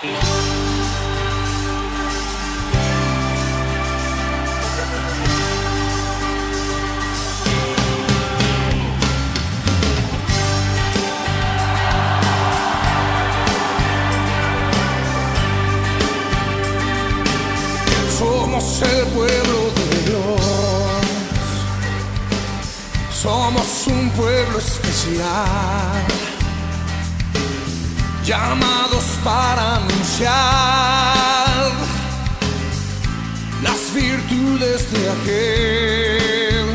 Somos el pueblo de Dios. Somos un pueblo especial. Llamados para anunciar las virtudes de aquel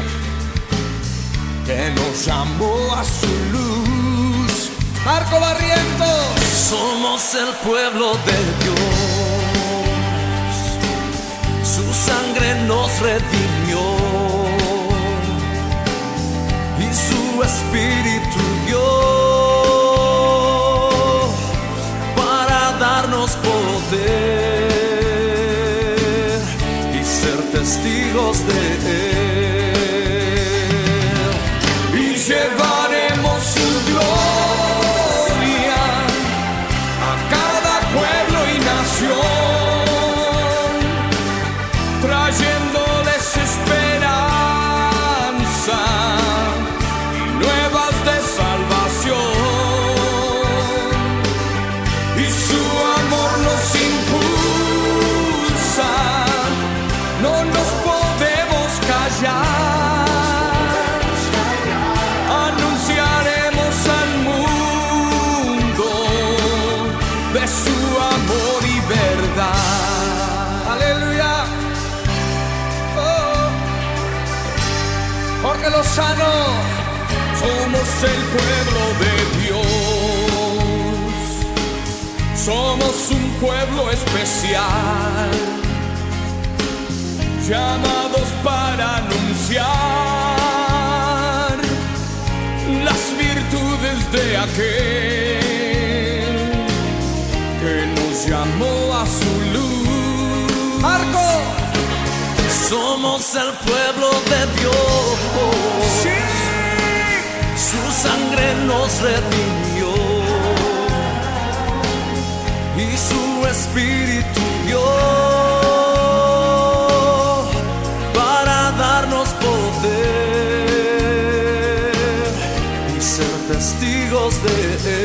que nos llamó a su luz. Marco Barrientos. Somos el pueblo de Dios. Su sangre nos redimió y su espíritu dio testigos de Somos el pueblo de Dios. Somos un pueblo especial. Llamados para anunciar las virtudes de aquel que nos llamó a su luz. Marco. Somos el pueblo de Dios. Su sangre nos redimió y su espíritu dio para darnos poder y ser testigos de él.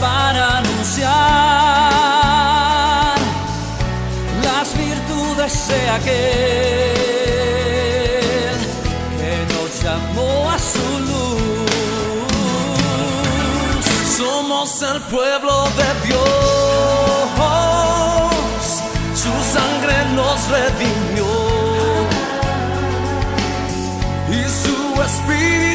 Para anunciar. Las virtudes de aquel que nos llamó a su luz. Somos el pueblo de Dios, su sangre nos redimió. Y su espíritu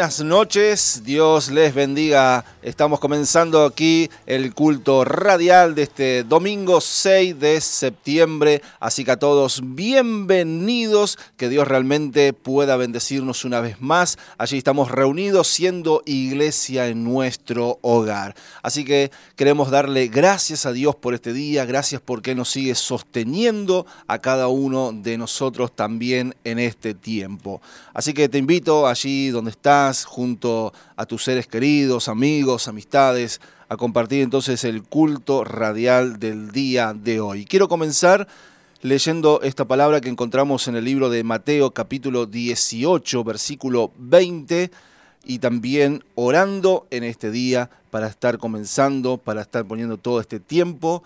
buenas noches, Dios les bendiga. Estamos comenzando aquí el culto radial de este domingo 6 de septiembre, así que a todos bienvenidos, que Dios realmente pueda bendecirnos una vez más. Allí estamos reunidos siendo iglesia en nuestro hogar. Así que queremos darle gracias a Dios por este día, gracias porque nos sigue sosteniendo a cada uno de nosotros también en este tiempo. Así que te invito allí donde estás, junto a tus seres queridos, amigos, amistades, a compartir entonces el culto radial del día de hoy. Quiero comenzar leyendo esta palabra que encontramos en el libro de Mateo capítulo 18, versículo 20, y también orando en este día para estar comenzando, para estar poniendo todo este tiempo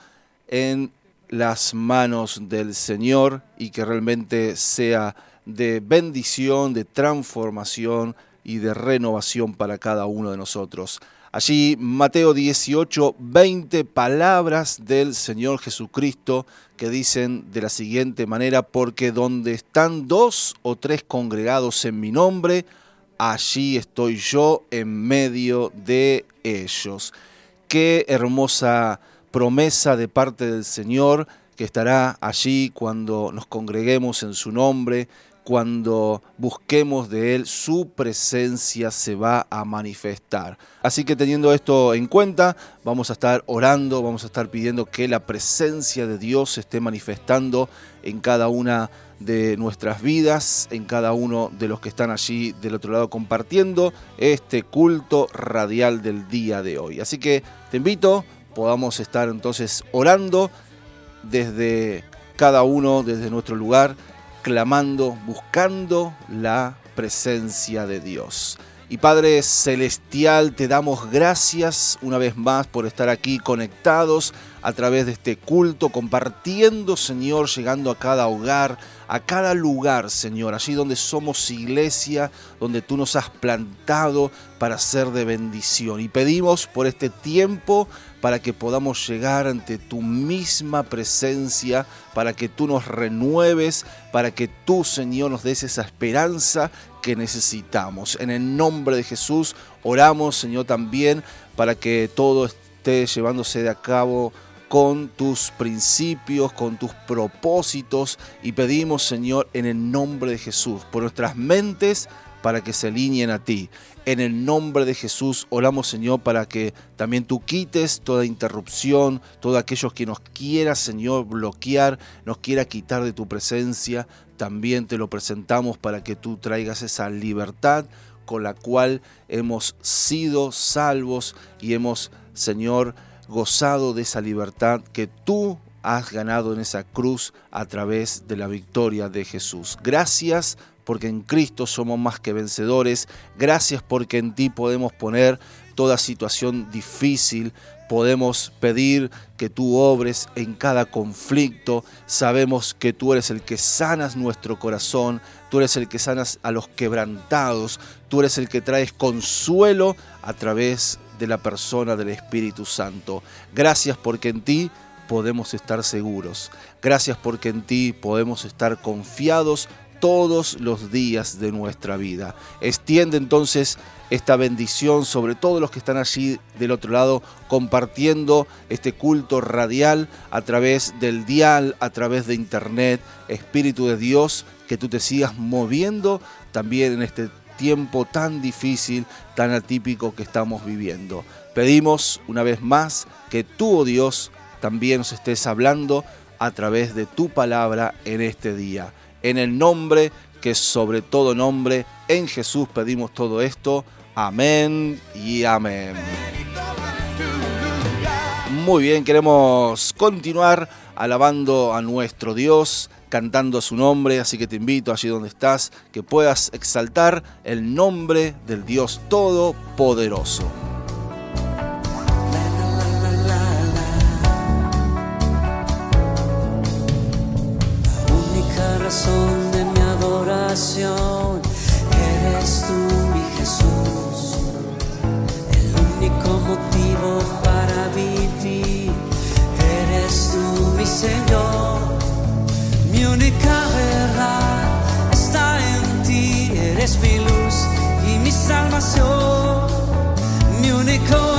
en las manos del Señor y que realmente sea de bendición, de transformación y de renovación para cada uno de nosotros. Allí Mateo 18, 20 palabras del Señor Jesucristo que dicen de la siguiente manera, porque donde están dos o tres congregados en mi nombre, allí estoy yo en medio de ellos. Qué hermosa promesa de parte del Señor que estará allí cuando nos congreguemos en su nombre, cuando busquemos de Él, su presencia se va a manifestar. Así que teniendo esto en cuenta, vamos a estar orando, vamos a estar pidiendo que la presencia de Dios se esté manifestando en cada una de nuestras vidas, en cada uno de los que están allí del otro lado compartiendo este culto radial del día de hoy. Así que te invito, podamos estar entonces orando desde cada uno, desde nuestro lugar clamando, buscando la presencia de Dios. Y Padre Celestial, te damos gracias una vez más por estar aquí conectados a través de este culto, compartiendo, Señor, llegando a cada hogar, a cada lugar, Señor, allí donde somos iglesia, donde tú nos has plantado para ser de bendición. Y pedimos por este tiempo para que podamos llegar ante tu misma presencia, para que tú nos renueves, para que tú, Señor, nos des esa esperanza que necesitamos. En el nombre de Jesús oramos, Señor, también para que todo esté llevándose de a cabo con tus principios, con tus propósitos y pedimos, Señor, en el nombre de Jesús, por nuestras mentes, para que se alineen a ti. En el nombre de Jesús oramos, Señor, para que también tú quites toda interrupción, todos aquellos que nos quiera, Señor, bloquear, nos quiera quitar de tu presencia. También te lo presentamos para que tú traigas esa libertad con la cual hemos sido salvos y hemos, Señor, gozado de esa libertad que tú has ganado en esa cruz a través de la victoria de Jesús. Gracias porque en Cristo somos más que vencedores. Gracias porque en ti podemos poner toda situación difícil. Podemos pedir que tú obres en cada conflicto. Sabemos que tú eres el que sanas nuestro corazón. Tú eres el que sanas a los quebrantados. Tú eres el que traes consuelo a través de la persona del Espíritu Santo. Gracias porque en ti podemos estar seguros. Gracias porque en ti podemos estar confiados todos los días de nuestra vida. Extiende entonces esta bendición sobre todos los que están allí del otro lado compartiendo este culto radial a través del dial, a través de internet. Espíritu de Dios, que tú te sigas moviendo también en este tiempo tan difícil, tan atípico que estamos viviendo. Pedimos una vez más que tú, oh Dios, también nos estés hablando a través de tu palabra en este día en el nombre que sobre todo nombre. En Jesús pedimos todo esto. Amén y amén. Muy bien, queremos continuar alabando a nuestro Dios, cantando su nombre, así que te invito allí donde estás, que puedas exaltar el nombre del Dios Todopoderoso. De mi adoración. Eres tú, mi Jesús, el único motivo para vivir. Eres tú, mi Señor, mi única verdad está en ti. Eres mi luz salvación, mi único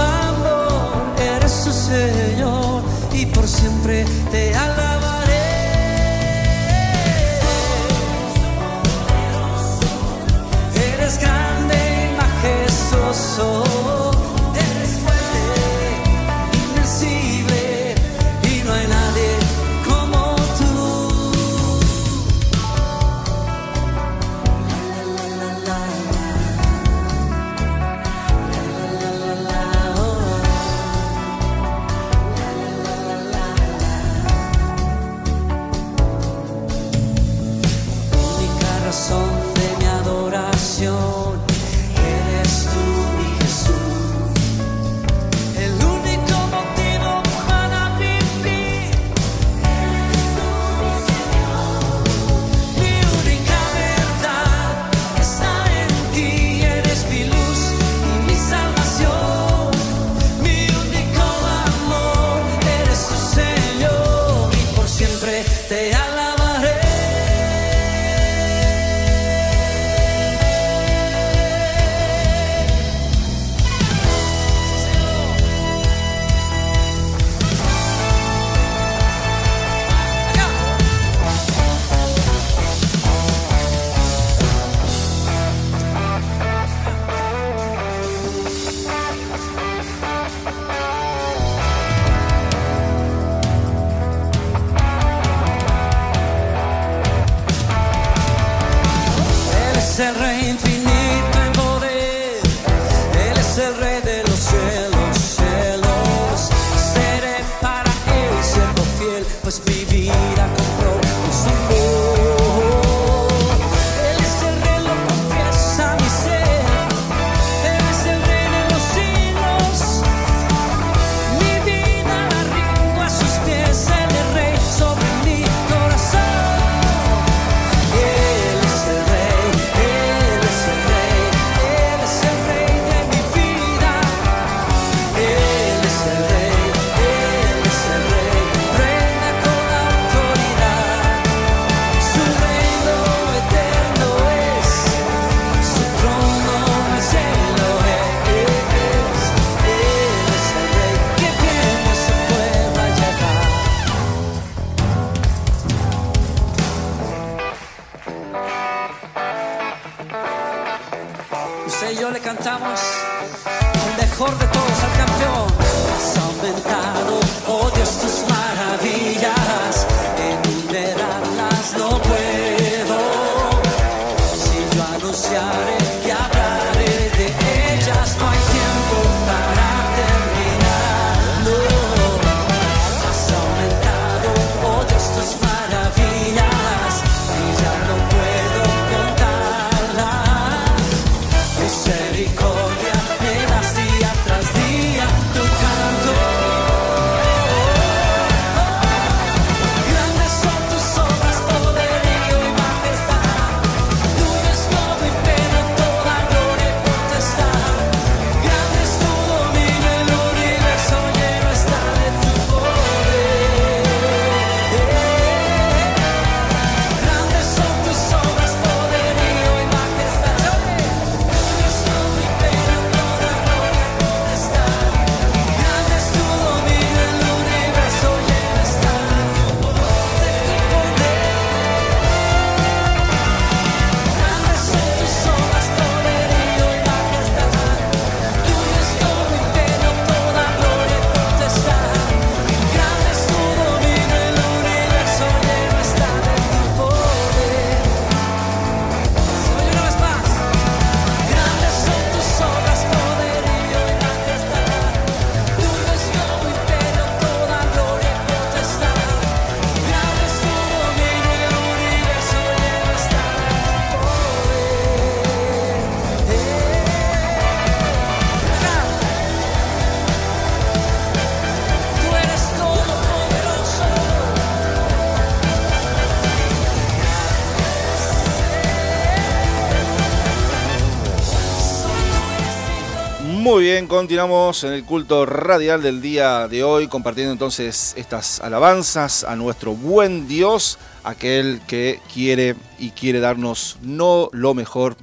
bien, continuamos en el culto radial del día de hoy, compartiendo entonces estas alabanzas a nuestro buen Dios, aquel que quiere y quiere darnos no lo mejor,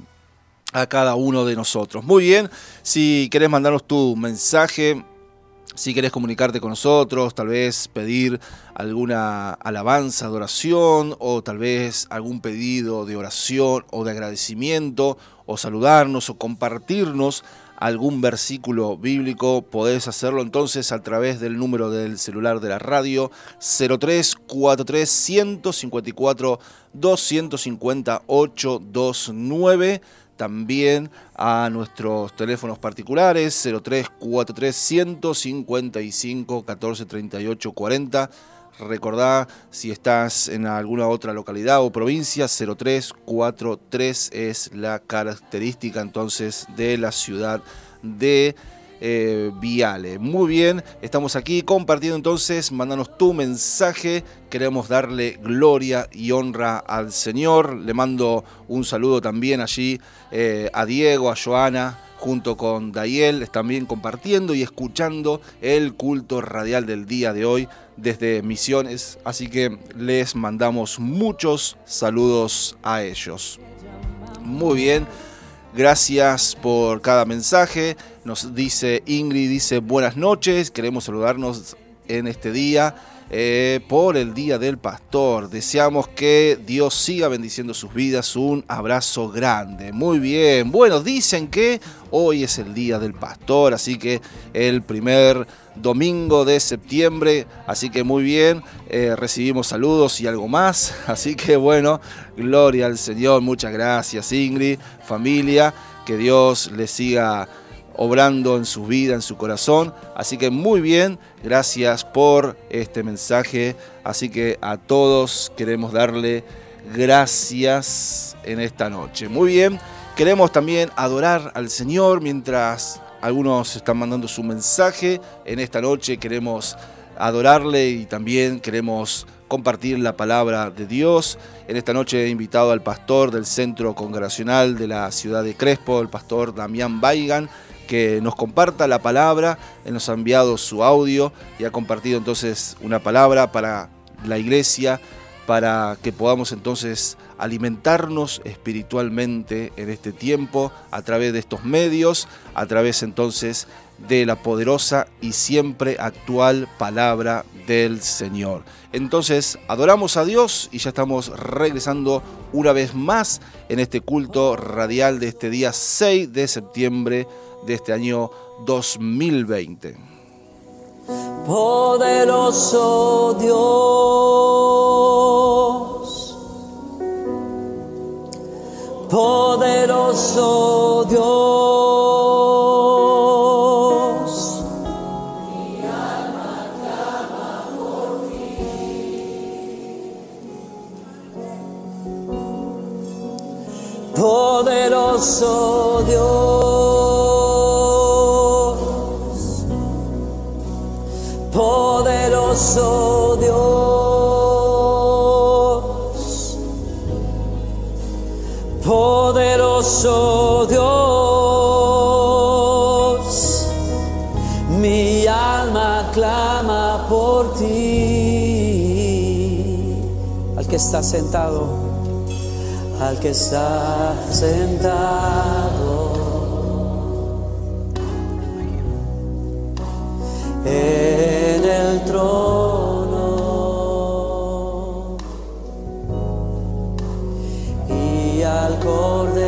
a cada uno de nosotros. Muy bien, si querés mandarnos tu mensaje, si querés comunicarte con nosotros, tal vez pedir alguna alabanza, adoración, o tal vez algún pedido de oración o de agradecimiento, o saludarnos o compartirnos algún versículo bíblico, podés hacerlo entonces a través del número del celular de la radio 0343 154 258 29 también a nuestros teléfonos particulares 0343 155 14 38 40 Recordá si estás en alguna otra localidad o provincia, 0343 es la característica entonces de la ciudad de eh, Viale. Muy bien, estamos aquí compartiendo entonces, mándanos tu mensaje, queremos darle gloria y honra al Señor. Le mando un saludo también allí eh, a Diego, a Joana, junto con Dayel, también compartiendo y escuchando el culto radial del día de hoy desde Misiones. Así que les mandamos muchos saludos a ellos. Muy bien. Gracias por cada mensaje. Nos dice Ingrid, dice buenas noches. Queremos saludarnos en este día eh, por el Día del Pastor. Deseamos que Dios siga bendiciendo sus vidas. Un abrazo grande. Muy bien. Bueno, dicen que hoy es el Día del Pastor, así que el primer domingo de septiembre. Así que muy bien, eh, recibimos saludos y algo más. Así que bueno, gloria al Señor. Muchas gracias Ingrid, familia. Que Dios les siga obrando en su vida, en su corazón. Así que muy bien, gracias por este mensaje. Así que a todos queremos darle gracias en esta noche. Muy bien, queremos también adorar al Señor mientras algunos están mandando su mensaje. En esta noche queremos adorarle y también queremos compartir la palabra de Dios. En esta noche he invitado al pastor del Centro Congregacional de la ciudad de Crespo, el pastor Damián Baigan, que nos comparta la palabra. Él nos ha enviado su audio y ha compartido entonces una palabra para la iglesia, para que podamos entonces alimentarnos espiritualmente en este tiempo a través de estos medios, a través entonces de la poderosa y siempre actual palabra del Señor. Entonces, adoramos a Dios y ya estamos regresando una vez más en este culto radial de este día 6 de septiembre de este año 2020. Poderoso Dios, poderoso Dios. Poderoso Dios, poderoso Dios, poderoso Dios, mi alma clama por ti, al que está sentado al que está sentado. En el trono. Y al cordero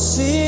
por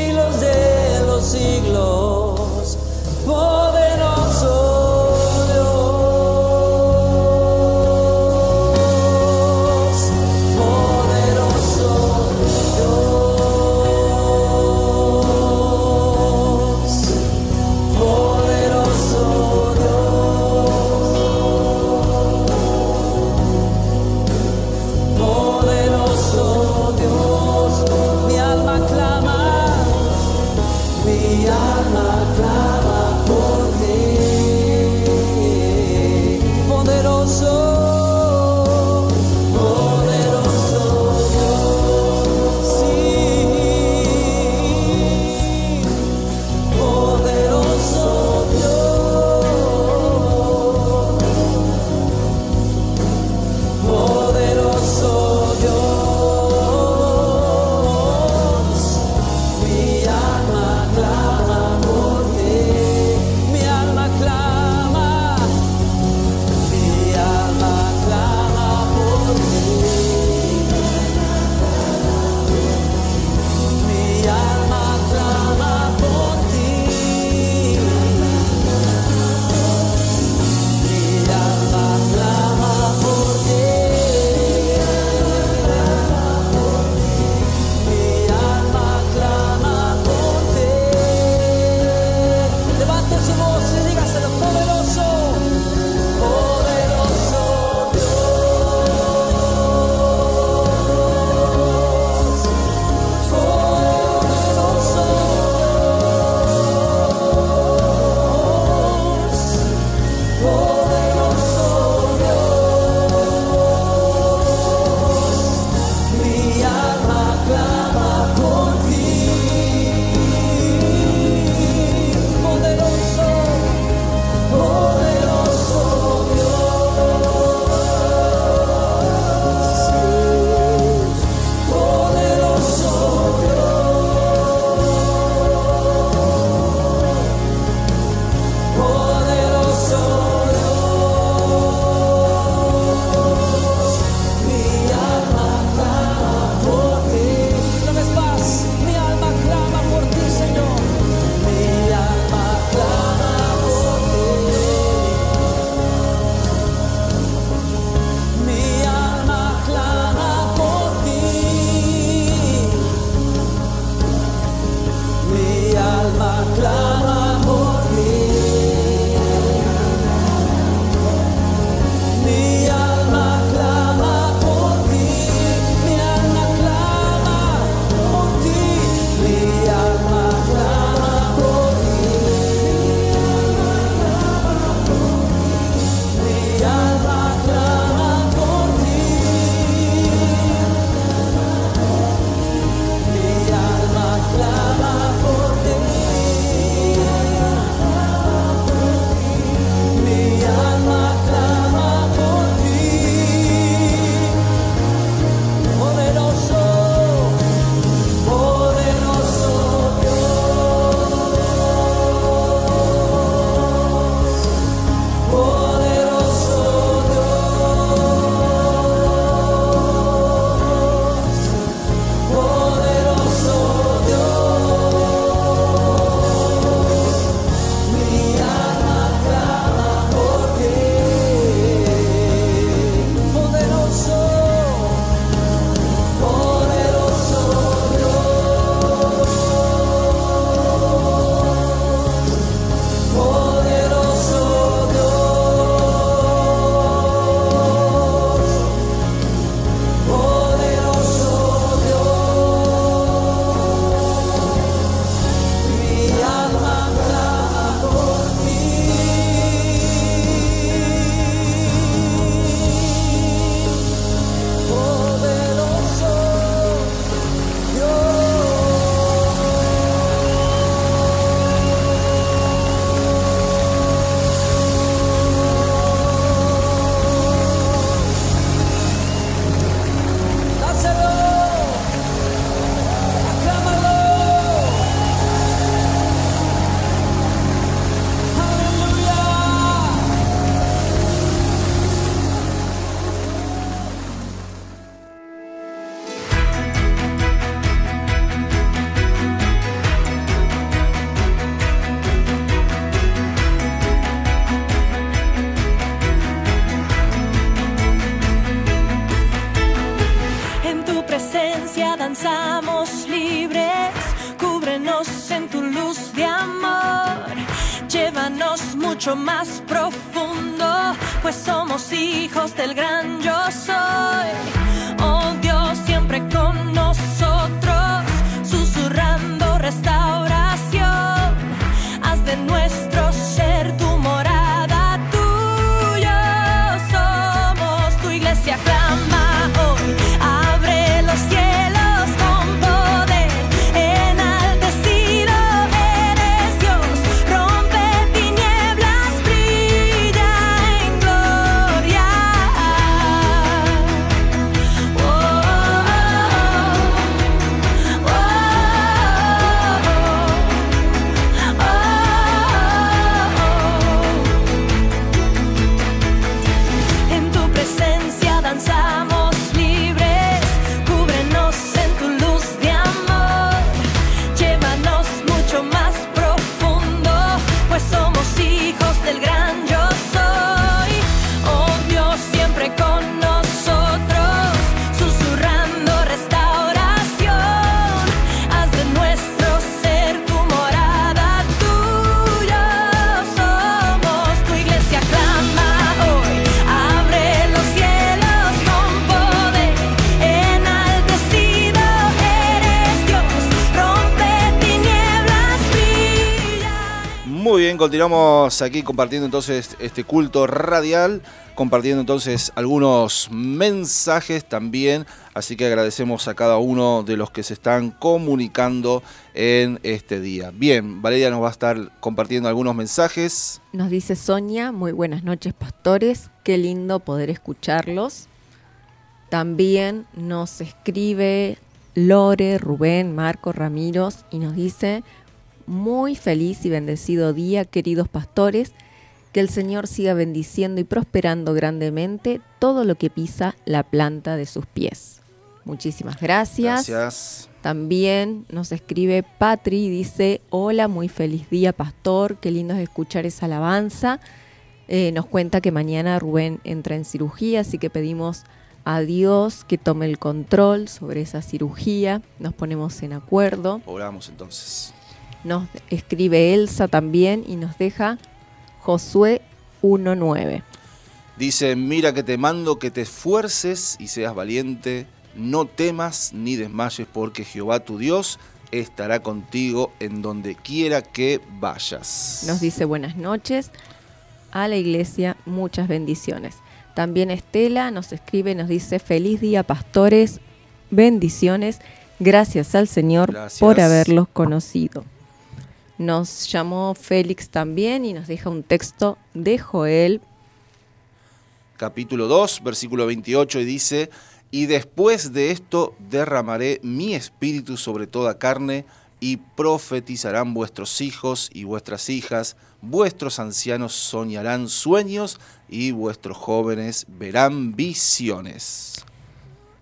mucho más profundo, pues somos hijos del gran yo soy. Oh Dios, siempre con nosotros, susurrando restauración. Continuamos aquí compartiendo entonces este culto radial, compartiendo entonces algunos mensajes también, así que agradecemos a cada uno de los que se están comunicando en este día. Bien, Valeria nos va a estar compartiendo algunos mensajes. Nos dice Sonia, muy buenas noches pastores, qué lindo poder escucharlos. También nos escribe Lore, Rubén, Marco, Ramiros y nos dice, muy feliz y bendecido día queridos pastores, que el Señor siga bendiciendo y prosperando grandemente todo lo que pisa la planta de sus pies. Muchísimas gracias. Gracias. También nos escribe Patri y dice, hola, muy feliz día, pastor, qué lindo es escuchar esa alabanza. Eh, nos cuenta que mañana Rubén entra en cirugía, así que pedimos a Dios que tome el control sobre esa cirugía, nos ponemos en acuerdo. Oramos entonces. Nos escribe Elsa también y nos deja Josué 1.9. Dice, mira que te mando que te esfuerces y seas valiente, no temas ni desmayes, porque Jehová tu Dios estará contigo en donde quiera que vayas. Nos dice buenas noches a la iglesia, muchas bendiciones. También Estela nos escribe, nos dice feliz día pastores, bendiciones, gracias al Señor Gracias. por haberlos conocido. Nos llamó Félix también y nos deja un texto de Joel. capítulo 2, versículo 28, y dice, y después de esto derramaré mi espíritu sobre toda carne, y profetizarán vuestros hijos y vuestras hijas, vuestros ancianos soñarán sueños, y vuestros jóvenes verán visiones.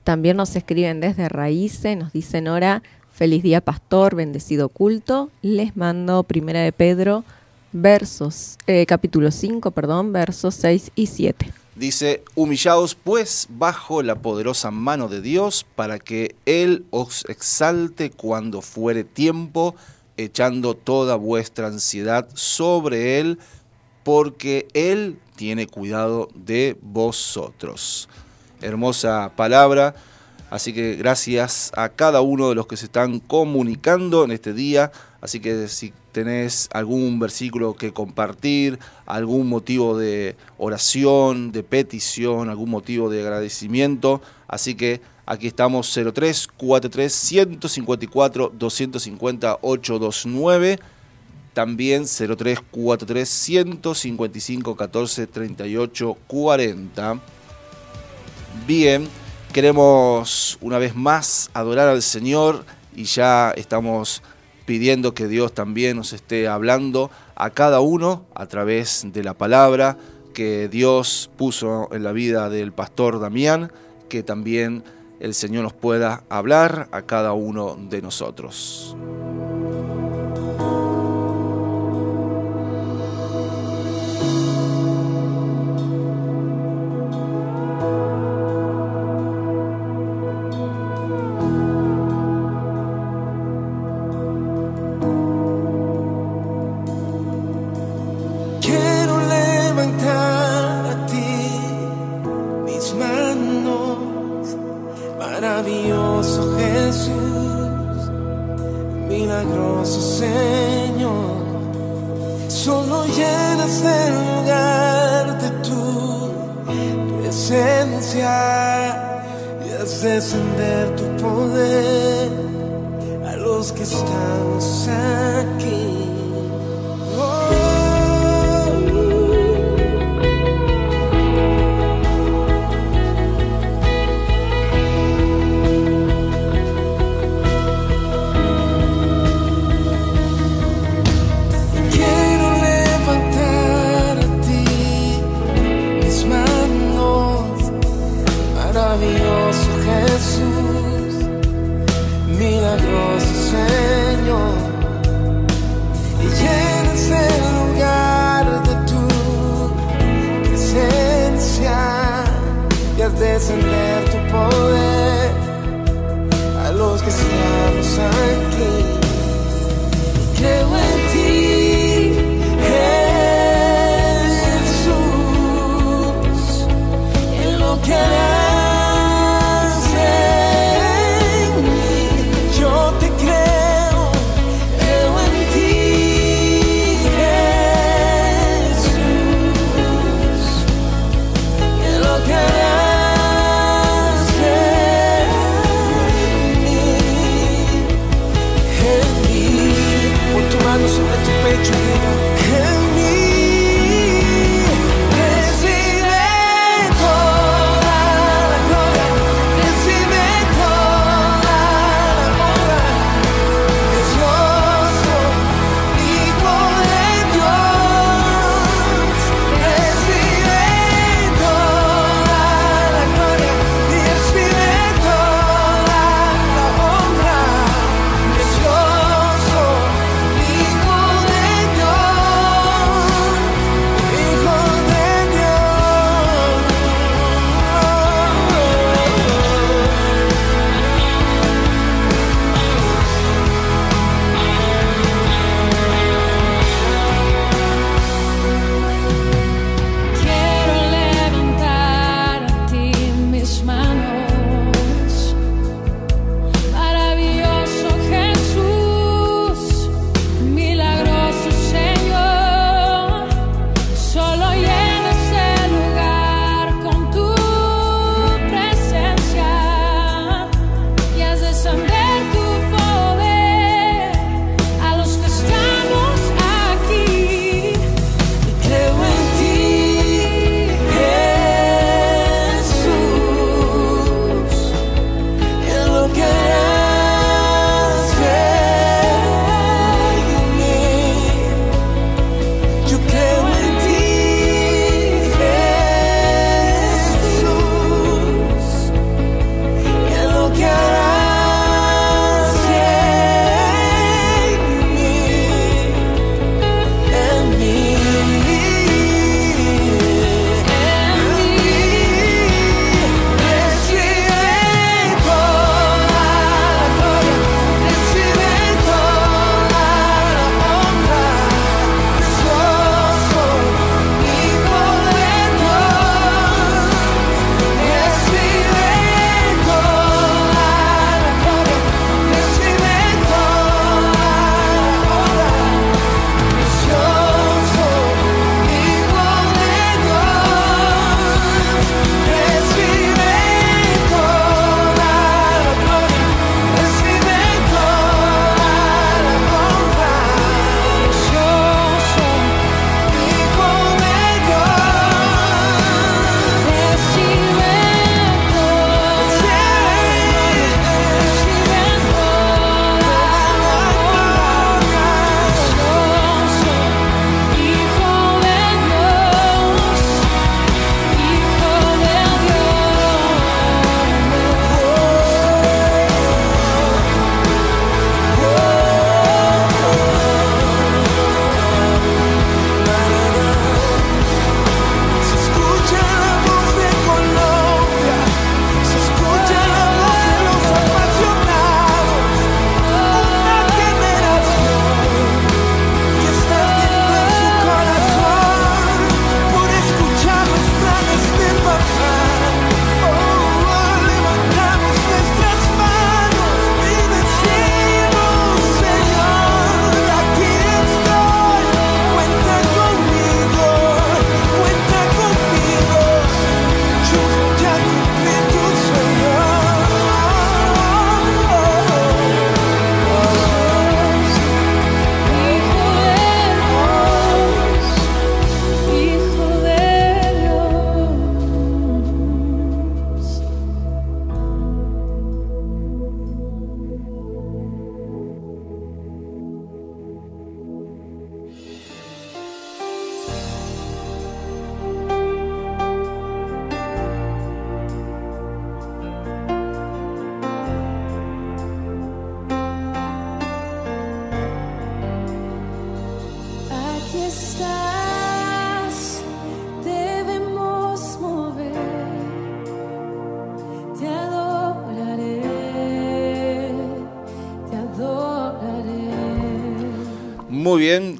También nos escriben desde Raíces, nos dicen Nora, feliz día pastor, bendecido culto. Les mando Primera de Pedro, versos, eh, capítulo 5, perdón, versos 6 y 7. Dice, humillaos pues bajo la poderosa mano de Dios para que Él os exalte cuando fuere tiempo, echando toda vuestra ansiedad sobre Él, porque Él tiene cuidado de vosotros. Hermosa palabra. Así que gracias a cada uno de los que se están comunicando en este día. Así que si tenés algún versículo que compartir, algún motivo de oración, de petición, algún motivo de agradecimiento, así que aquí estamos 03 43 154 250 829. También 03 43 155 14 38 40. Bien, queremos una vez más adorar al Señor y ya estamos pidiendo que Dios también nos esté hablando a cada uno a través de la palabra que Dios puso en la vida del pastor Damián, que también el Señor nos pueda hablar a cada uno de nosotros.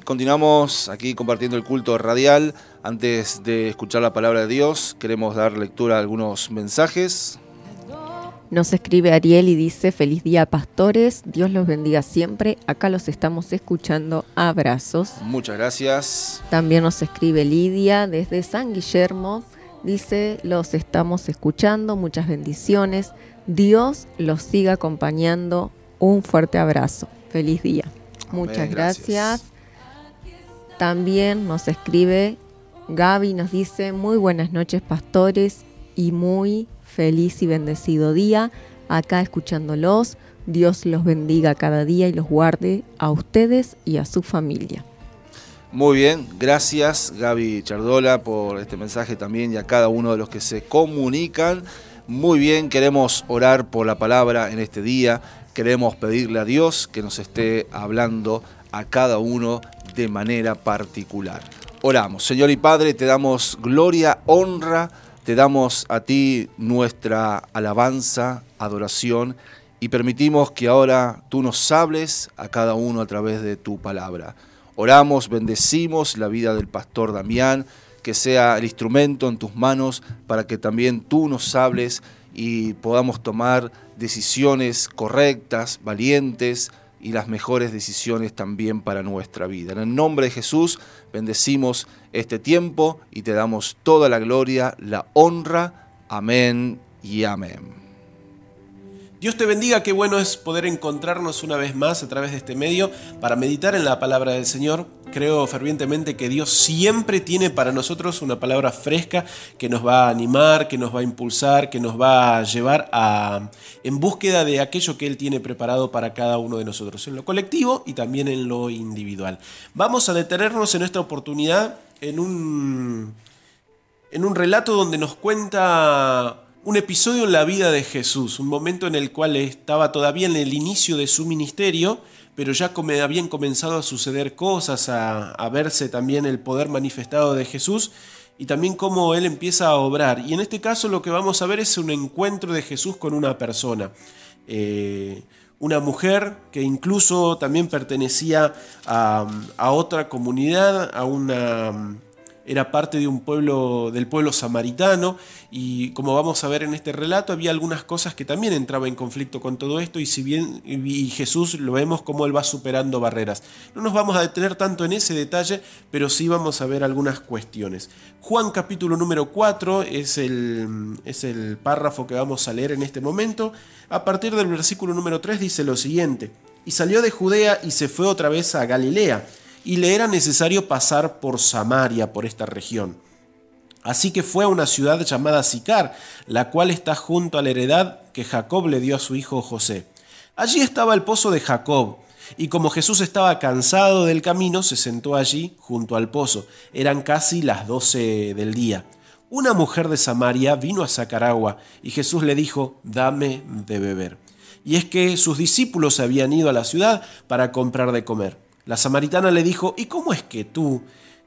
Continuamos aquí compartiendo el culto radial. Antes de escuchar la palabra de Dios, queremos dar lectura a algunos mensajes. Nos escribe Ariel y dice, feliz día pastores, Dios los bendiga siempre, acá los estamos escuchando, abrazos. Muchas gracias. También nos escribe Lidia desde San Guillermo, dice, los estamos escuchando, muchas bendiciones, Dios los siga acompañando, un fuerte abrazo, feliz día. Muchas gracias. También nos escribe Gaby, nos dice, muy buenas noches pastores y muy feliz y bendecido día. Acá escuchándolos, Dios los bendiga cada día y los guarde a ustedes y a su familia. Muy bien, gracias Gaby Chardola por este mensaje también y a cada uno de los que se comunican. Muy bien, queremos orar por la palabra en este día. Queremos pedirle a Dios que nos esté hablando a cada uno de manera particular. Oramos, Señor y Padre, te damos gloria, honra, te damos a ti nuestra alabanza, adoración y permitimos que ahora tú nos hables a cada uno a través de tu palabra. Oramos, bendecimos la vida del pastor Damián, que sea el instrumento en tus manos para que también tú nos hables y podamos tomar decisiones correctas, valientes y las mejores decisiones también para nuestra vida. En el nombre de Jesús bendecimos este tiempo y te damos toda la gloria, la honra. Amén y amén. Dios te bendiga, qué bueno es poder encontrarnos una vez más a través de este medio para meditar en la palabra del Señor. Creo fervientemente que Dios siempre tiene para nosotros una palabra fresca que nos va a animar, que nos va a impulsar, que nos va a llevar a, en búsqueda de aquello que Él tiene preparado para cada uno de nosotros, en lo colectivo y también en lo individual. Vamos a detenernos en esta oportunidad en un, en un relato donde nos cuenta un episodio en la vida de Jesús, un momento en el cual estaba todavía en el inicio de su ministerio, pero ya habían comenzado a suceder cosas, a, verse también el poder manifestado de Jesús y también cómo Él empieza a obrar. Y en este caso lo que vamos a ver es un encuentro de Jesús con una persona. Eh, una mujer que incluso también pertenecía a otra comunidad, a una era parte de un pueblo del pueblo samaritano y como vamos a ver en este relato había algunas cosas que también entraban en conflicto con todo esto y si bien y Jesús lo vemos como él va superando barreras. No nos vamos a detener tanto en ese detalle, pero sí vamos a ver algunas cuestiones. Juan capítulo número 4 es el, es el párrafo que vamos a leer en este momento. A partir del versículo número 3 dice lo siguiente, y salió de Judea y se fue otra vez a Galilea y le era necesario pasar por Samaria, por esta región. Así que fue a una ciudad llamada Sicar, la cual está junto a la heredad que Jacob le dio a su hijo José. Allí estaba el pozo de Jacob, y como Jesús estaba cansado del camino, se sentó allí junto al pozo. Eran casi las doce del día. Una mujer de Samaria vino a sacar agua, y Jesús le dijo, dame de beber. Y es que sus discípulos habían ido a la ciudad para comprar de comer. La samaritana le dijo, ¿y cómo es que tú,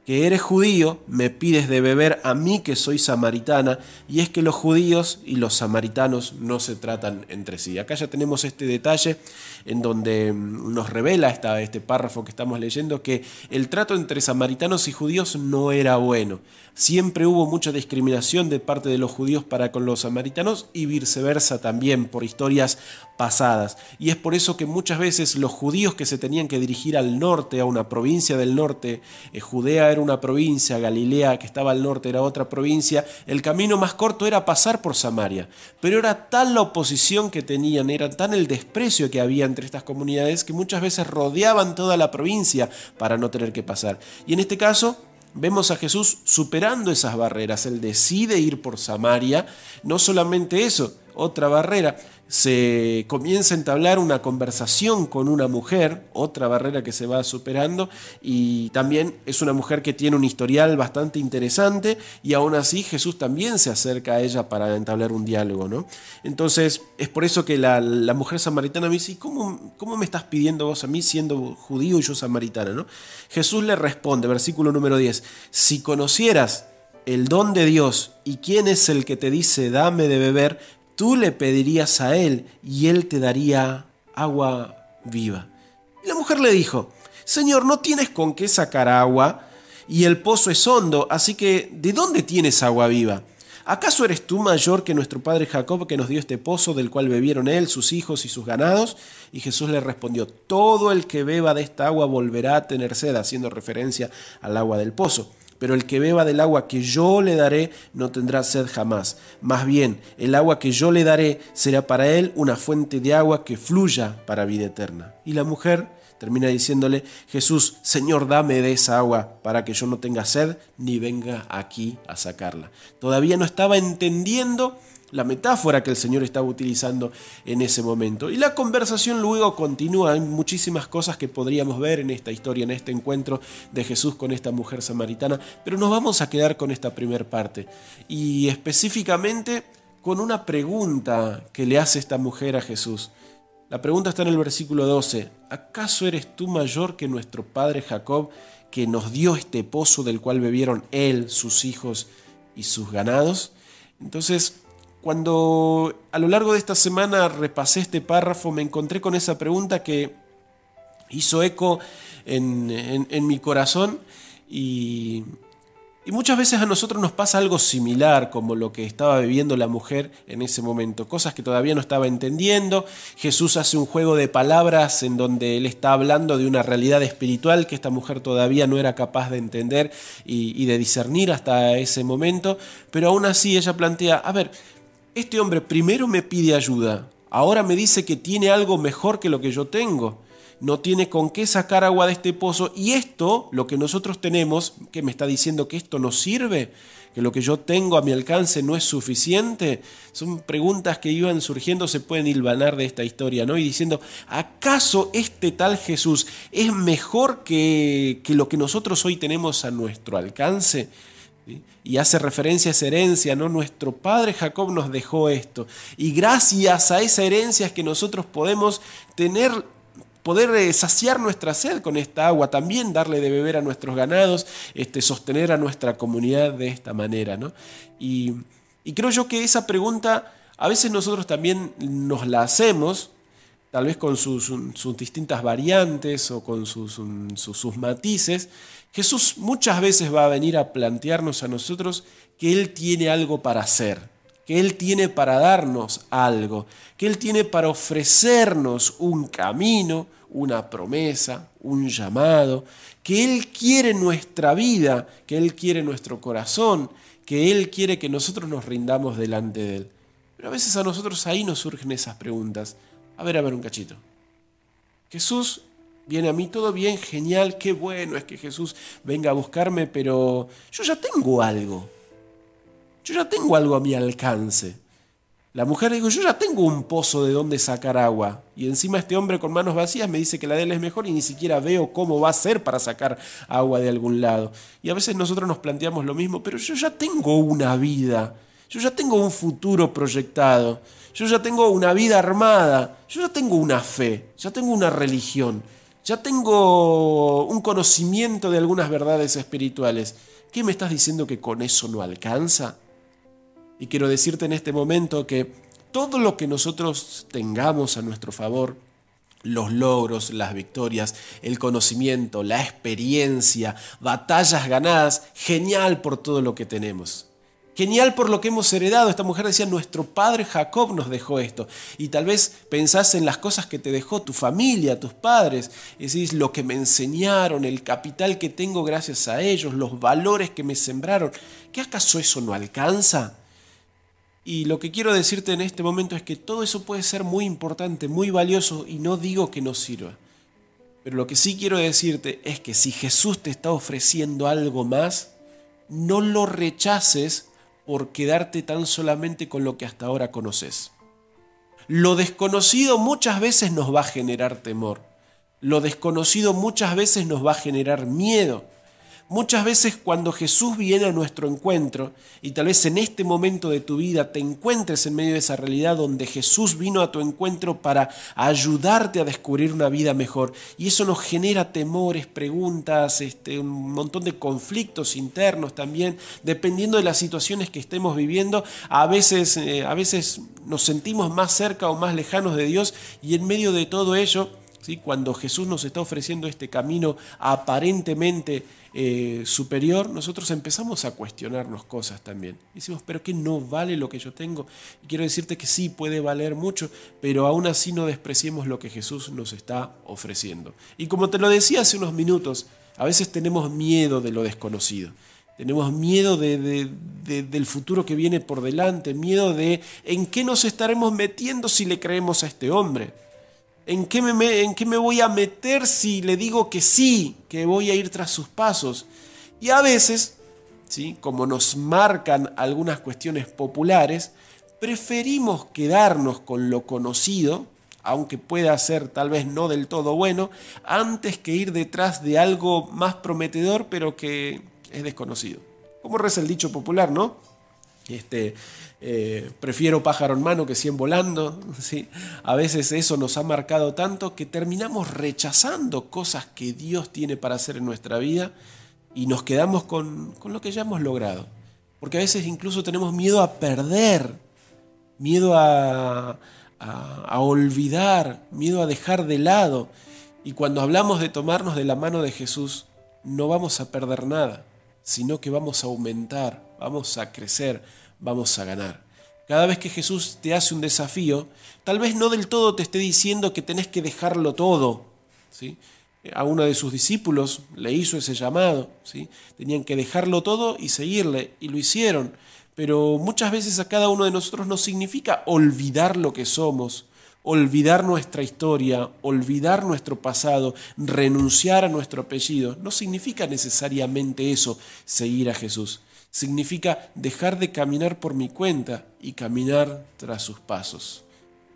que eres judío, me pides de beber a mí que soy samaritana? Y es que los judíos y los samaritanos no se tratan entre sí. Acá ya tenemos este detalle en donde mm, nos revela este párrafo que estamos leyendo que el trato entre samaritanos y judíos no era bueno. Siempre hubo mucha discriminación de parte de los judíos para con los samaritanos y viceversa también por historias pasadas. Y es por eso que muchas veces los judíos que se tenían que dirigir al norte, a una provincia del norte, eh, Judea una provincia, Galilea que estaba al norte era otra provincia, el camino más corto era pasar por Samaria. Pero era tal la oposición que tenían, era tan el desprecio que había entre estas comunidades que muchas veces rodeaban toda la provincia para no tener que pasar. Y en este caso, vemos a Jesús superando esas barreras. Él decide ir por Samaria. No solamente eso, otra barrera. Se comienza a entablar una conversación con una mujer, otra barrera que se va superando, y también es una mujer que tiene un historial bastante interesante, y aún así Jesús también se acerca a ella para entablar un diálogo. ¿no? Entonces, es por eso que la, mujer samaritana me dice, "¿Y ¿cómo, ¿cómo me estás pidiendo vos a mí siendo judío y yo samaritana? ¿no? Jesús le responde, versículo número 10, si conocieras el don de Dios y quién es el que te dice dame de beber, tú le pedirías a él y él te daría agua viva. Y la mujer le dijo, Señor, no tienes con qué sacar agua y el pozo es hondo, así que ¿de dónde tienes agua viva? ¿Acaso eres tú mayor que nuestro padre Jacob que nos dio este pozo del cual bebieron él, sus hijos y sus ganados? Y Jesús le respondió, todo el que beba de esta agua volverá a tener sed, haciendo referencia al agua del pozo. Pero el que beba del agua que yo le daré no tendrá sed jamás. Más bien, el agua que yo le daré será para él una fuente de agua que fluya para vida eterna. Y la mujer termina diciéndole, Jesús, Señor, dame de esa agua para que yo no tenga sed ni venga aquí a sacarla. Todavía no estaba entendiendo la metáfora que el Señor estaba utilizando en ese momento. Y la conversación luego continúa, hay muchísimas cosas que podríamos ver en esta historia, en este encuentro de Jesús con esta mujer samaritana, pero nos vamos a quedar con esta primera parte. Y específicamente con una pregunta que le hace esta mujer a Jesús. La pregunta está en el versículo 12. ¿Acaso eres tú mayor que nuestro padre Jacob, que nos dio este pozo del cual bebieron él, sus hijos y sus ganados? Entonces, cuando a lo largo de esta semana repasé este párrafo, me encontré con esa pregunta que hizo eco en, mi corazón y, y muchas veces a nosotros nos pasa algo similar como lo que estaba viviendo la mujer en ese momento, cosas que todavía no estaba entendiendo. Jesús hace un juego de palabras en donde él está hablando de una realidad espiritual que esta mujer todavía no era capaz de entender y, y de discernir hasta ese momento, pero aún así ella plantea, a ver, este hombre primero me pide ayuda, ahora me dice que tiene algo mejor que lo que yo tengo no tiene con qué sacar agua de este pozo y esto, lo que nosotros tenemos, que me está diciendo que esto no sirve, que lo que yo tengo a mi alcance no es suficiente, son preguntas que iban surgiendo, se pueden hilvanar de esta historia, ¿no? Y diciendo, ¿acaso este tal Jesús es mejor que, que lo que nosotros hoy tenemos a nuestro alcance? Y hace referencia a esa herencia, ¿no? Nuestro padre Jacob nos dejó esto. Y gracias a esa herencia es que nosotros podemos tener poder eh, saciar nuestra sed con esta agua, también darle de beber a nuestros ganados, este, sostener a nuestra comunidad de esta manera. ¿no? Y, y creo yo que esa pregunta a veces nosotros también nos la hacemos, tal vez con sus, distintas variantes o con sus, sus, sus matices. Jesús muchas veces va a venir a plantearnos a nosotros que Él tiene algo para hacer que Él tiene para darnos algo, que Él tiene para ofrecernos un camino, una promesa, un llamado, que Él quiere nuestra vida, que Él quiere nuestro corazón, que Él quiere que nosotros nos rindamos delante de Él. Pero a veces a nosotros ahí nos surgen esas preguntas. A ver, a ver un cachito. Jesús viene a mí todo bien, genial, qué bueno es que Jesús venga a buscarme, pero yo ya tengo algo. Yo ya tengo algo a mi alcance. La mujer dijo, yo ya tengo un pozo de donde sacar agua. Y encima este hombre con manos vacías me dice que la de él es mejor y ni siquiera veo cómo va a ser para sacar agua de algún lado. Y a veces nosotros nos planteamos lo mismo, pero yo ya tengo una vida. Yo ya tengo un futuro proyectado. Yo ya tengo una vida armada. Yo ya tengo una fe. Ya tengo una religión. Ya tengo un conocimiento de algunas verdades espirituales. ¿Qué me estás diciendo que con eso no alcanza? Y quiero decirte en este momento que todo lo que nosotros tengamos a nuestro favor, los logros, las victorias, el conocimiento, la experiencia, batallas ganadas, genial por todo lo que tenemos. Genial por lo que hemos heredado. Esta mujer decía, nuestro padre Jacob nos dejó esto. Y tal vez pensás en las cosas que te dejó tu familia, tus padres. Decís, lo que me enseñaron, el capital que tengo gracias a ellos, los valores que me sembraron. ¿Qué acaso eso no alcanza? Y lo que quiero decirte en este momento es que todo eso puede ser muy importante, muy valioso y no digo que no sirva. Pero lo que sí quiero decirte es que si Jesús te está ofreciendo algo más, no lo rechaces por quedarte tan solamente con lo que hasta ahora conoces. Lo desconocido muchas veces nos va a generar temor. Lo desconocido muchas veces nos va a generar miedo. Muchas veces cuando Jesús viene a nuestro encuentro, y tal vez en este momento de tu vida te encuentres en medio de esa realidad donde Jesús vino a tu encuentro para ayudarte a descubrir una vida mejor, y eso nos genera temores, preguntas, este, un montón de conflictos internos también, dependiendo de las situaciones que estemos viviendo, a veces, eh, a veces nos sentimos más cerca o más lejanos de Dios, y en medio de todo ello, ¿sí? Cuando Jesús nos está ofreciendo este camino aparentemente eh, superior, nosotros empezamos a cuestionarnos cosas también. Decimos, pero que no vale lo que yo tengo. Y quiero decirte que sí puede valer mucho, pero aún así no despreciemos lo que Jesús nos está ofreciendo. Y como te lo decía hace unos minutos, a veces tenemos miedo de lo desconocido. Tenemos miedo de- del futuro que viene por delante, miedo de en qué nos estaremos metiendo si le creemos a este hombre. ¿En qué, me- me, ¿En qué me voy a meter si le digo que sí, que voy a ir tras sus pasos? Y a veces, ¿sí? como nos marcan algunas cuestiones populares, preferimos quedarnos con lo conocido, aunque pueda ser tal vez no del todo bueno, antes que ir detrás de algo más prometedor, pero que es desconocido. Como reza el dicho popular, ¿no? Este, eh, prefiero pájaro en mano que cien volando. ¿sí? A veces eso nos ha marcado tanto que terminamos rechazando cosas que Dios tiene para hacer en nuestra vida y nos quedamos con, lo que ya hemos logrado. Porque a veces incluso tenemos miedo a perder, miedo a- a olvidar, miedo a dejar de lado. Y cuando hablamos de tomarnos de la mano de Jesús, no vamos a perder nada, sino que vamos a aumentar, vamos a crecer, vamos a ganar. Cada vez que Jesús te hace un desafío, tal vez no del todo te esté diciendo que tenés que dejarlo todo. ¿sí? A uno de sus discípulos le hizo ese llamado. ¿sí? Tenían que dejarlo todo y seguirle, y lo hicieron. Pero muchas veces a cada uno de nosotros no significa olvidar lo que somos, olvidar nuestra historia, olvidar nuestro pasado, renunciar a nuestro apellido. No significa necesariamente eso, seguir a Jesús. Significa dejar de caminar por mi cuenta y caminar tras sus pasos.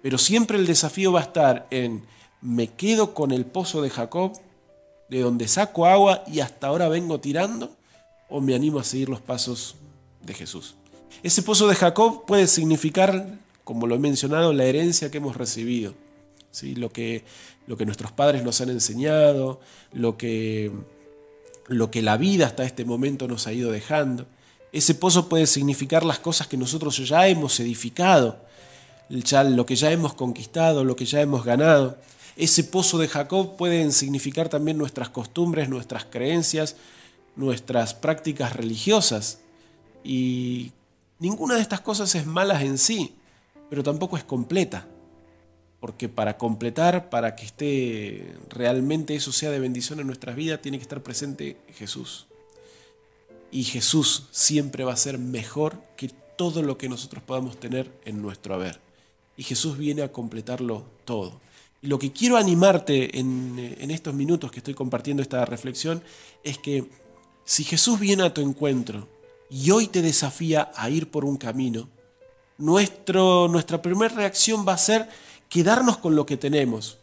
Pero siempre el desafío va a estar en me quedo con el pozo de Jacob, de donde saco agua y hasta ahora vengo tirando, o me animo a seguir los pasos de Jesús. Ese pozo de Jacob puede significar, como lo he mencionado, la herencia que hemos recibido, ¿sí? lo, que, nuestros padres nos han enseñado, lo que la vida hasta este momento nos ha ido dejando. Ese pozo puede significar las cosas que nosotros ya hemos edificado, ya lo que ya hemos conquistado, lo que ya hemos ganado. Ese pozo de Jacob pueden significar también nuestras costumbres, nuestras creencias, nuestras prácticas religiosas. Y ninguna de estas cosas es mala en sí, pero tampoco es completa. Porque para completar, para que esté realmente eso sea de bendición en nuestras vidas, tiene que estar presente Jesús. Y Jesús siempre va a ser mejor que todo lo que nosotros podamos tener en nuestro haber. Y Jesús viene a completarlo todo. Y lo que quiero animarte en, en estos minutos que estoy compartiendo esta reflexión es que si Jesús viene a tu encuentro y hoy te desafía a ir por un camino, nuestro, nuestra primera reacción va a ser quedarnos con lo que tenemos.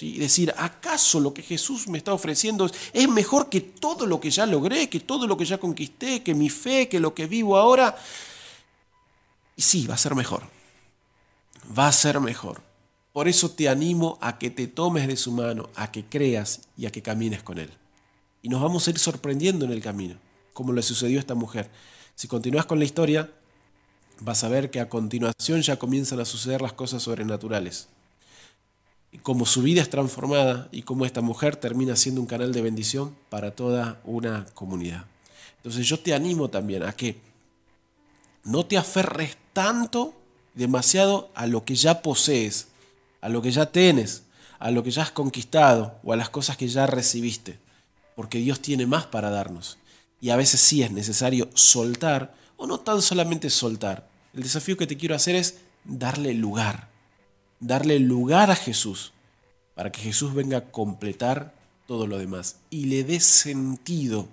Y decir, ¿acaso lo que Jesús me está ofreciendo es mejor que todo lo que ya logré, que todo lo que ya conquisté, que mi fe, que lo que vivo ahora? Y sí, va a ser mejor. Va a ser mejor. Por eso te animo a que te tomes de su mano, a que creas y a que camines con Él. Y nos vamos a ir sorprendiendo en el camino, como le sucedió a esta mujer. Si continúas con la historia, vas a ver que a continuación ya comienzan a suceder las cosas sobrenaturales. Cómo su vida es transformada y cómo esta mujer termina siendo un canal de bendición para toda una comunidad. Entonces yo te animo también a que no te aferres tanto, demasiado a lo que ya posees, a lo que ya tienes, a lo que ya has conquistado o a las cosas que ya recibiste, porque Dios tiene más para darnos. Y a veces sí es necesario soltar, o no tan solamente soltar. El desafío que te quiero hacer es darle lugar, darle lugar a Jesús, para que Jesús venga a completar todo lo demás y le dé sentido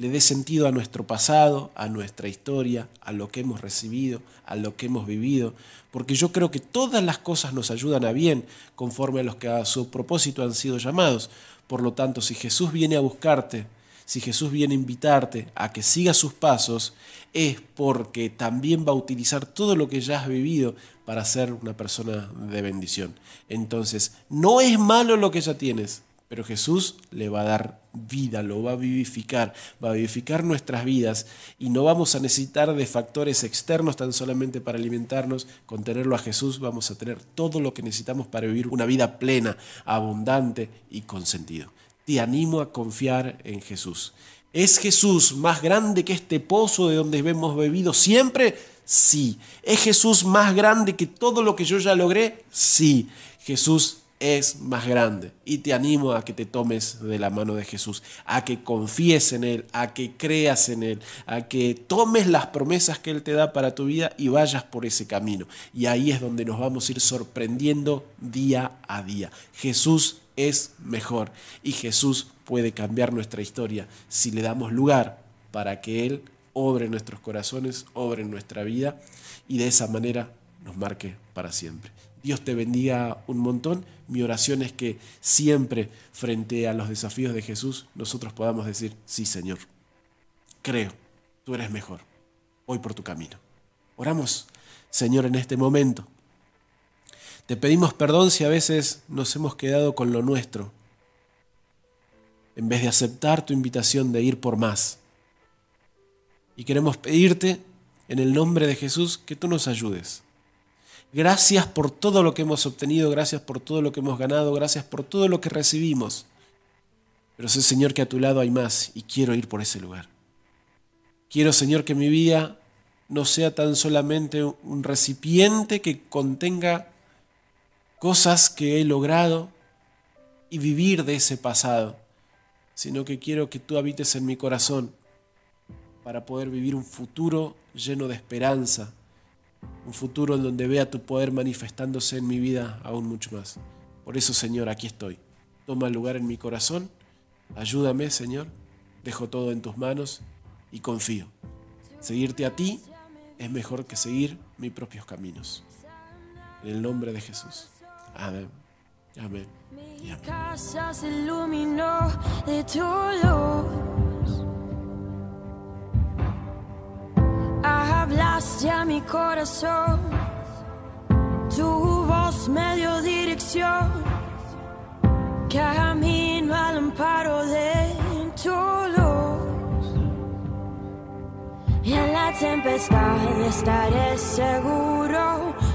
le dé sentido a nuestro pasado, a nuestra historia, a lo que hemos recibido, a lo que hemos vivido, porque yo creo que todas las cosas nos ayudan a bien conforme a los que a su propósito han sido llamados. Por lo tanto, si Jesús viene a buscarte, si Jesús viene a invitarte a que sigas sus pasos, es porque también va a utilizar todo lo que ya has vivido para ser una persona de bendición. Entonces, no es malo lo que ya tienes, Pero Jesús le va a dar vida, lo va a vivificar, va a vivificar nuestras vidas y no vamos a necesitar de factores externos tan solamente para alimentarnos. Con tenerlo a Jesús vamos a tener todo lo que necesitamos para vivir una vida plena, abundante y con sentido. Te animo a confiar en Jesús. ¿Es Jesús más grande que este pozo de donde hemos bebido siempre? Sí. ¿Es Jesús más grande que todo lo que yo ya logré? Sí. Jesús es más grande. Y te animo a que te tomes de la mano de Jesús, a que confíes en Él, a que creas en Él, a que tomes las promesas que Él te da para tu vida y vayas por ese camino. Y ahí es donde nos vamos a ir sorprendiendo día a día. Jesús es mejor y Jesús puede cambiar nuestra historia si le damos lugar para que Él obre en nuestros corazones, obre en nuestra vida y de esa manera nos marque para siempre. Dios te bendiga un montón. Mi oración es que siempre frente a los desafíos de Jesús nosotros podamos decir, sí Señor, creo, tú eres mejor, voy por tu camino. Oramos, Señor, en este momento. Te pedimos perdón si a veces nos hemos quedado con lo nuestro, en vez de aceptar tu invitación de ir por más. Y queremos pedirte, en el nombre de Jesús, que tú nos ayudes Gracias por todo lo que hemos obtenido, gracias por todo lo que hemos ganado, gracias por todo lo que recibimos. Pero sé, Señor, que a tu lado hay más y quiero ir por ese lugar. Quiero, Señor, que mi vida no sea tan solamente un recipiente que contenga cosas que he logrado y vivir de ese pasado, sino que quiero que tú habites en mi corazón para poder vivir un futuro lleno de esperanza, un futuro en donde vea tu poder manifestándose en mi vida aún mucho más. Por eso, Señor, aquí estoy. Toma lugar en mi corazón, ayúdame, Señor, dejo todo en tus manos y confío. Seguirte a ti es mejor que seguir mis propios caminos. En el nombre de Jesús. Amén. Amén. Mi casa se iluminó de tu luz. Hablaste a mi corazón. Tu voz me dio dirección. Camino al amparo de tu luz. Y en la tempestad estaré seguro.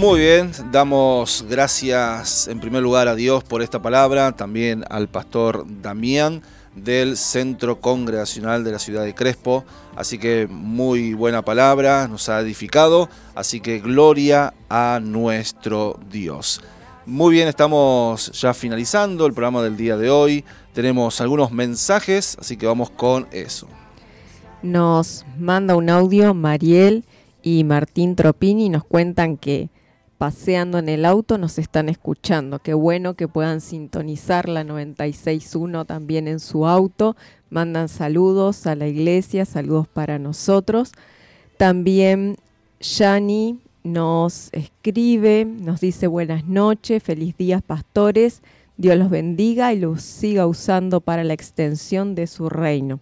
Muy bien, damos gracias en primer lugar a Dios por esta palabra, también al pastor Damián del Centro Congregacional de la ciudad de Crespo. Así que muy buena palabra, nos ha edificado. Así que gloria a nuestro Dios. Muy bien, estamos ya finalizando el programa del día de hoy. Tenemos algunos mensajes, así que vamos con eso. Nos manda un audio Mariel y Martín Tropini nos cuentan que paseando en el auto nos están escuchando. Qué bueno que puedan sintonizar la 96.1 también en su auto. Mandan saludos a la iglesia, saludos para nosotros. También Yani nos escribe, nos dice buenas noches, feliz días pastores, Dios los bendiga y los siga usando para la extensión de su reino.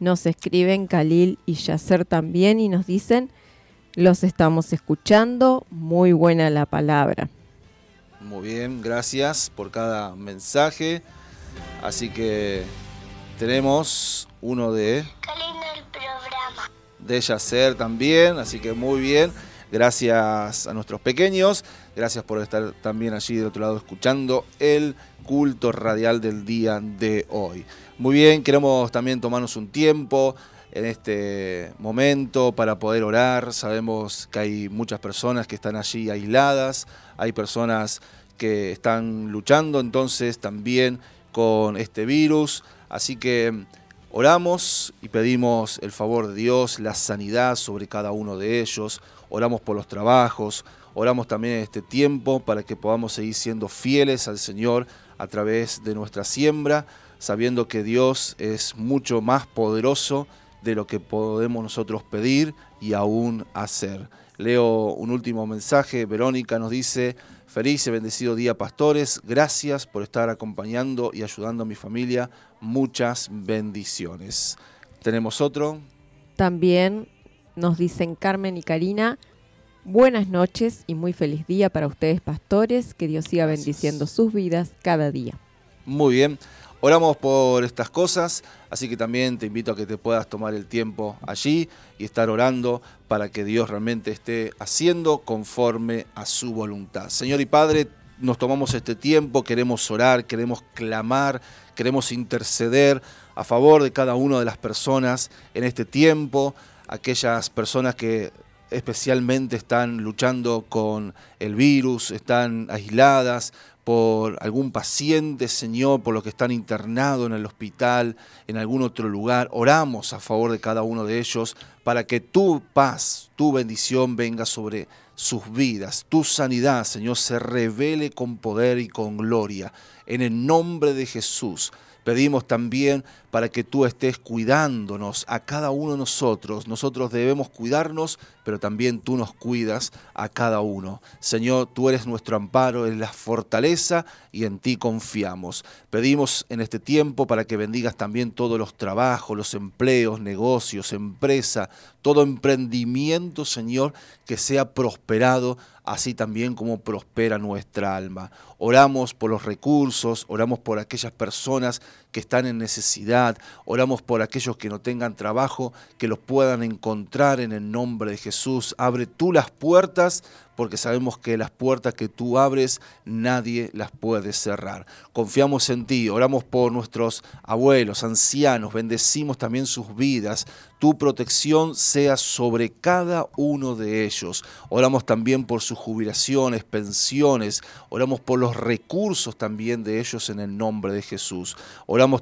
Nos escriben Khalil y Yasser también y nos dicen, los estamos escuchando, muy buena la palabra. Muy bien, gracias por cada mensaje. Así que tenemos uno de Qué lindo el programa. de Yacer también, así que muy bien. Gracias a nuestros pequeños, gracias por estar también allí del otro lado escuchando el culto radial del día de hoy. Muy bien, queremos también tomarnos un tiempo en este momento para poder orar. Sabemos que hay muchas personas que están allí aisladas, hay personas que están luchando entonces también con este virus. Así que oramos y pedimos el favor de Dios, la sanidad sobre cada uno de ellos. Oramos por los trabajos, oramos también en este tiempo para que podamos seguir siendo fieles al Señor a través de nuestra siembra, sabiendo que Dios es mucho más poderoso de lo que podemos nosotros pedir y aún hacer. Leo un último mensaje. Verónica nos dice, feliz y bendecido día pastores, gracias por estar acompañando y ayudando a mi familia. Muchas bendiciones. Tenemos otro. También nos dicen Carmen y Karina, buenas noches y muy feliz día para ustedes pastores, que Dios siga Gracias. bendiciendo sus vidas cada día. Muy bien. Oramos por estas cosas, así que también te invito a que te puedas tomar el tiempo allí y estar orando para que Dios realmente esté haciendo conforme a su voluntad. Señor y Padre, nos tomamos este tiempo, queremos orar, queremos clamar, queremos interceder a favor de cada una de las personas en este tiempo, aquellas personas que especialmente están luchando con el virus, están aisladas por algún paciente, Señor, por los que están internados en el hospital, en algún otro lugar. Oramos a favor de cada uno de ellos para que tu paz, tu bendición venga sobre sus vidas. Tu sanidad, Señor, se revele con poder y con gloria. En el nombre de Jesús. Pedimos también para que tú estés cuidándonos a cada uno de nosotros. Nosotros debemos cuidarnos, pero también tú nos cuidas a cada uno. Señor, tú eres nuestro amparo, eres la fortaleza y en ti confiamos. Pedimos en este tiempo para que bendigas también todos los trabajos, los empleos, negocios, empresa, todo emprendimiento, Señor, que sea prosperado así también como prospera nuestra alma. Oramos por los recursos, oramos por aquellas personas que están en necesidad, oramos por aquellos que no tengan trabajo, que los puedan encontrar en el nombre de Jesús. Abre tú las puertas porque sabemos que las puertas que tú abres nadie las puede cerrar. Confiamos en ti, oramos por nuestros abuelos, ancianos, bendecimos también sus vidas. Tu protección sea sobre cada uno de ellos. Oramos también por sus jubilaciones, pensiones, oramos por los recursos también de ellos en el nombre de Jesús.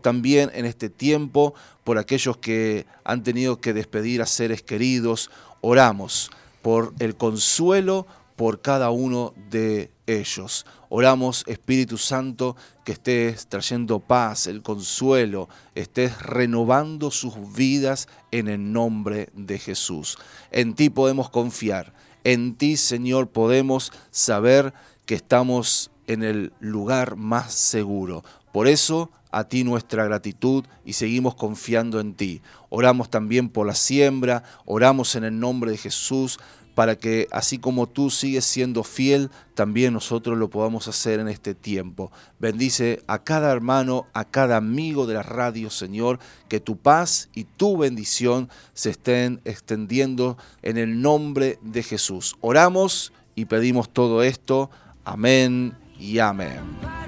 También en este tiempo por aquellos que han tenido que despedir a seres queridos. Oramos por el consuelo por cada uno de ellos. Oramos, Espíritu Santo, que estés trayendo paz, el consuelo, estés renovando sus vidas en el nombre de Jesús. En ti podemos confiar, en ti, Señor, podemos saber que estamos en el lugar más seguro. Por eso, a ti nuestra gratitud y seguimos confiando en ti. Oramos también por la siembra, oramos en el nombre de Jesús para que así como tú sigues siendo fiel, también nosotros lo podamos hacer en este tiempo. Bendice a cada hermano, a cada amigo de la radio, Señor, que tu paz y tu bendición se estén extendiendo en el nombre de Jesús. Oramos y pedimos todo esto. Amén y amén.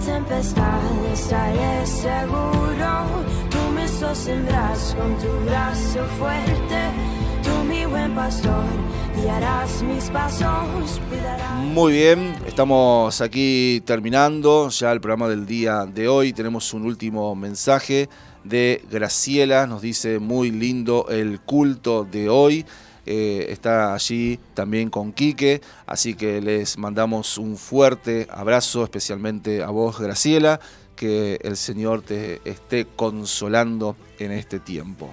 Tempestad estaré seguro. Tú me sostendrás con tu brazo fuerte. Tú, mi buen pastor, guiarás mis pasos. Muy bien, estamos aquí terminando ya el programa del día de hoy. Tenemos un último mensaje de Graciela, nos dice muy lindo el culto de hoy. Eh, está allí también con Quique, así que les mandamos un fuerte abrazo, especialmente a vos, Graciela, que el Señor te esté consolando en este tiempo.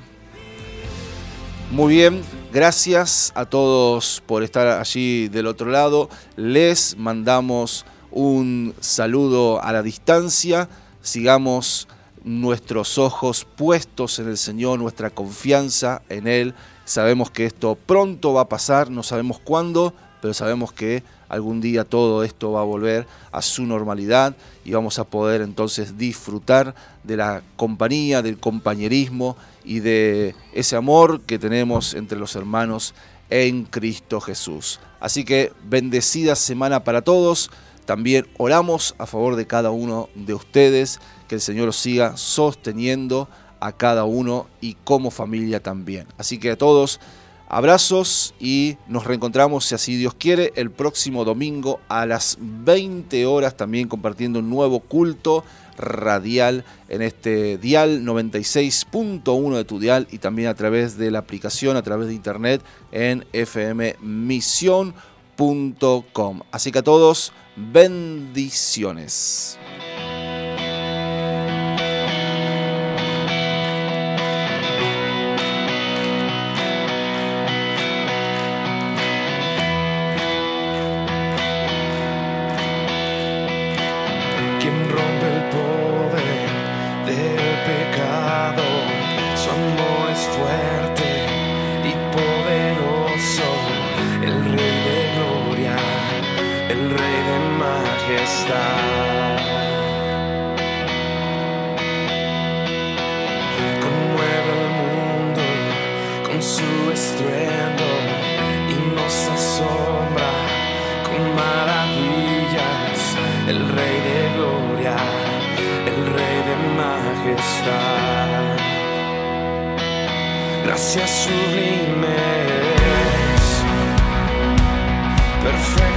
Muy bien, gracias a todos por estar allí del otro lado. Les mandamos un saludo a la distancia. Sigamos nuestros ojos puestos en el Señor, nuestra confianza en Él. Sabemos que esto pronto va a pasar, no sabemos cuándo, pero sabemos que algún día todo esto va a volver a su normalidad y vamos a poder entonces disfrutar de la compañía, del compañerismo y de ese amor que tenemos entre los hermanos en Cristo Jesús. Así que bendecida semana para todos. También oramos a favor de cada uno de ustedes que el Señor os siga sosteniendo a cada uno y como familia también. Así que a todos, abrazos y nos reencontramos, si así Dios quiere, el próximo domingo a las 20 horas también compartiendo un nuevo culto radial en este dial 96.1 de tu dial y también a través de la aplicación, a través de internet en fmmisión.com. Así que a todos, bendiciones. Gracias sublimes. Perfecto.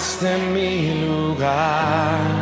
Tomaste mi lugar.